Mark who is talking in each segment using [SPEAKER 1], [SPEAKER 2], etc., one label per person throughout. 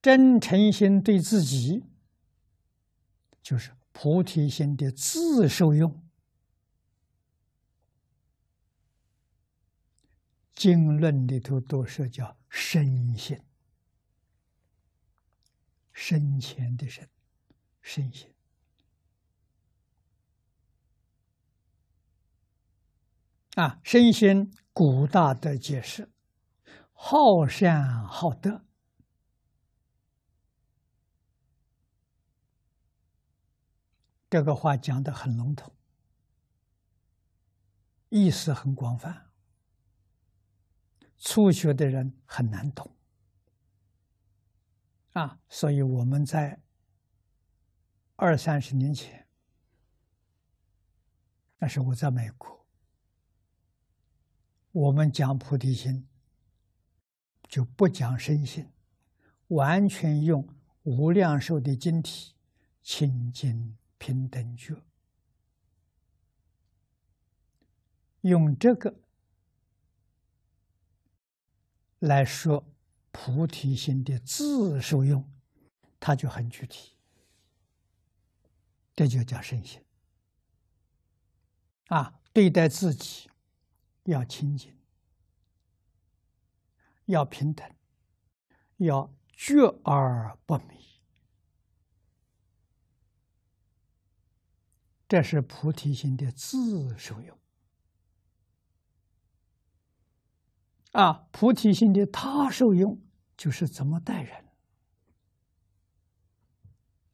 [SPEAKER 1] 真诚心对自己，就是菩提心的自受用。经论里头都是叫身心，深浅的身，身心。啊，身心古大德解释：好善好德。这个话讲的很笼统，意思很广泛，初学的人很难懂。啊，所以我们在二三十年前，那时我在美国。我们讲菩提心，就不讲身心，完全用无量寿的经体清净平等觉，用这个来说菩提心的自受用，它就很具体，这就叫身心啊，对待自己。要清净，要平等，要觉而不迷，这是菩提心的自受用。啊，菩提心的他受用就是怎么待人。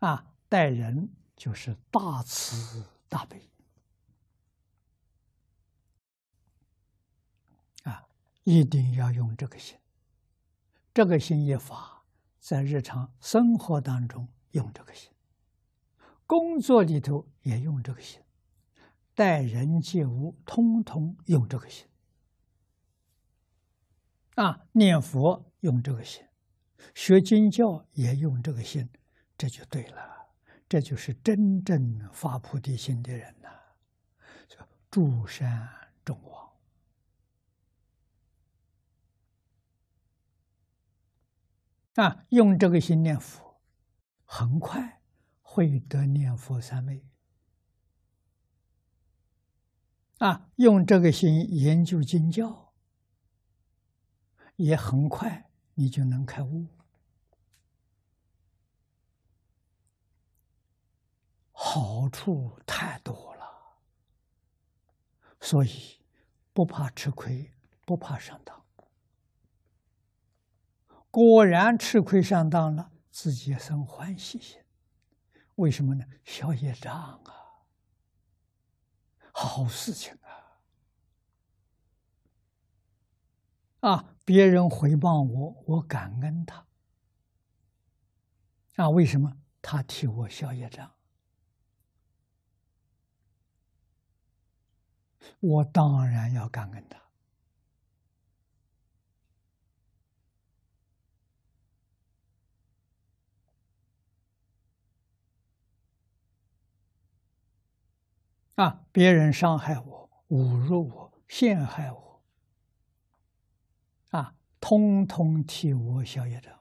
[SPEAKER 1] 啊，待人就是大慈大悲。一定要用这个心，这个心一法，在日常生活当中用这个心，工作里头也用这个心，待人接物通通用这个心。啊，念佛用这个心，学经教也用这个心，这就对了，这就是真正发菩提心的人呐，叫诸山众王。啊，用这个心念佛，很快会得念佛三昧。啊，用这个心研究经教，也很快你就能开悟，好处太多了，所以不怕吃亏，不怕上当。果然吃亏上当了，自己也生欢喜心。为什么呢？消业障啊，好事情啊！啊，别人回报我，我感恩他。啊，为什么？他替我消业障，我当然要感恩他。啊！别人伤害我、侮辱我、陷害我，啊，通通替我消业障。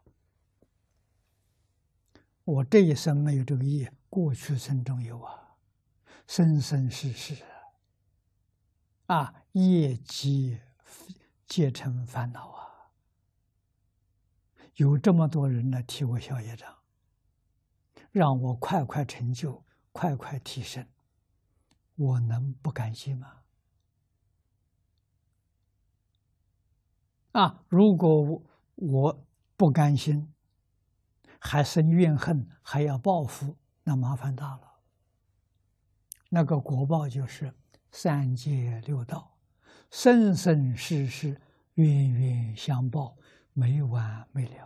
[SPEAKER 1] 我这一生没有这个业，过去生中有啊，生生世世啊，业积皆成烦恼啊。有这么多人来替我消业障，让我快快成就，快快提升。我能不甘心吗？啊！如果我我不甘心，还生怨恨，还要报复，那麻烦大了。那个国报就是三界六道，生生世世，冤冤相报，没完没了。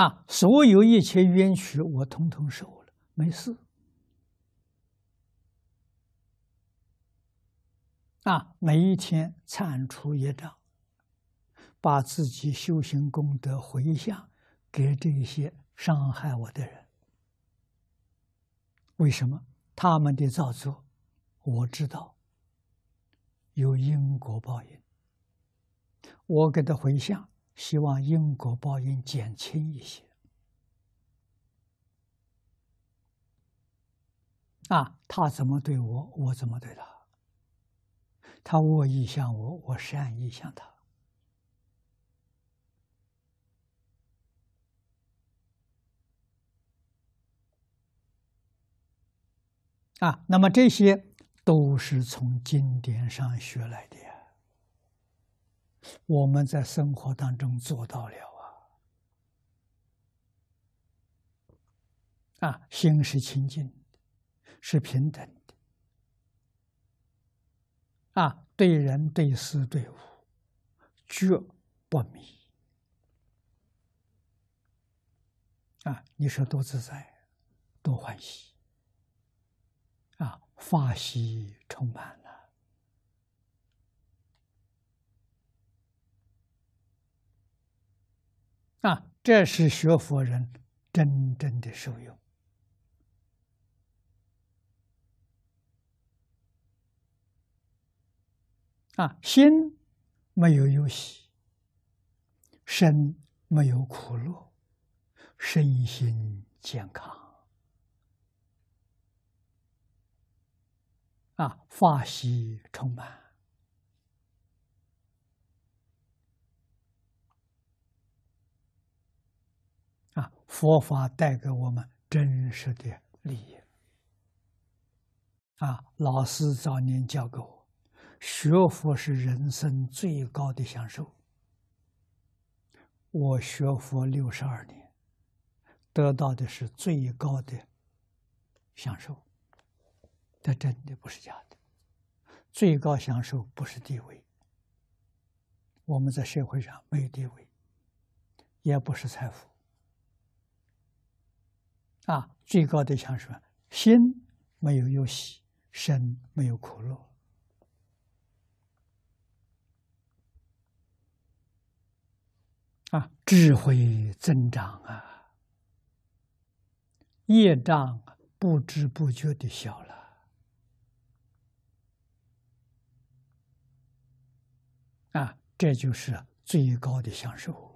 [SPEAKER 1] 啊！所有一切冤屈，我统统受了，没事。啊，每一天铲除业障，把自己修行功德回向给这些伤害我的人。为什么？他们的造作，我知道有因果报应。我给他回向，希望因果报应减轻一些。啊，他怎么对我，我怎么对他。他恶意向我，我善意向他。啊，那么这些都是从经典上学来的。我们在生活当中做到了啊。啊，心是清净的。是平等的啊！对人、对事、对物，绝不迷啊！你说多自在，多欢喜啊！法喜充满了啊！这是学佛人真正的受用。啊，心没有忧喜，身没有苦乐，身心健康，啊，法喜充满，啊，佛法带给我们真实的利益，啊，老师早年教给我。学佛是人生最高的享受。我学佛六十二年，得到的是最高的享受。这真的不是假的。最高享受不是地位，我们在社会上没有地位，也不是财富。啊，最高的享受，心没有忧喜，身没有苦乐。啊，智慧增长啊，业障不知不觉的小了，啊，这就是最高的享受。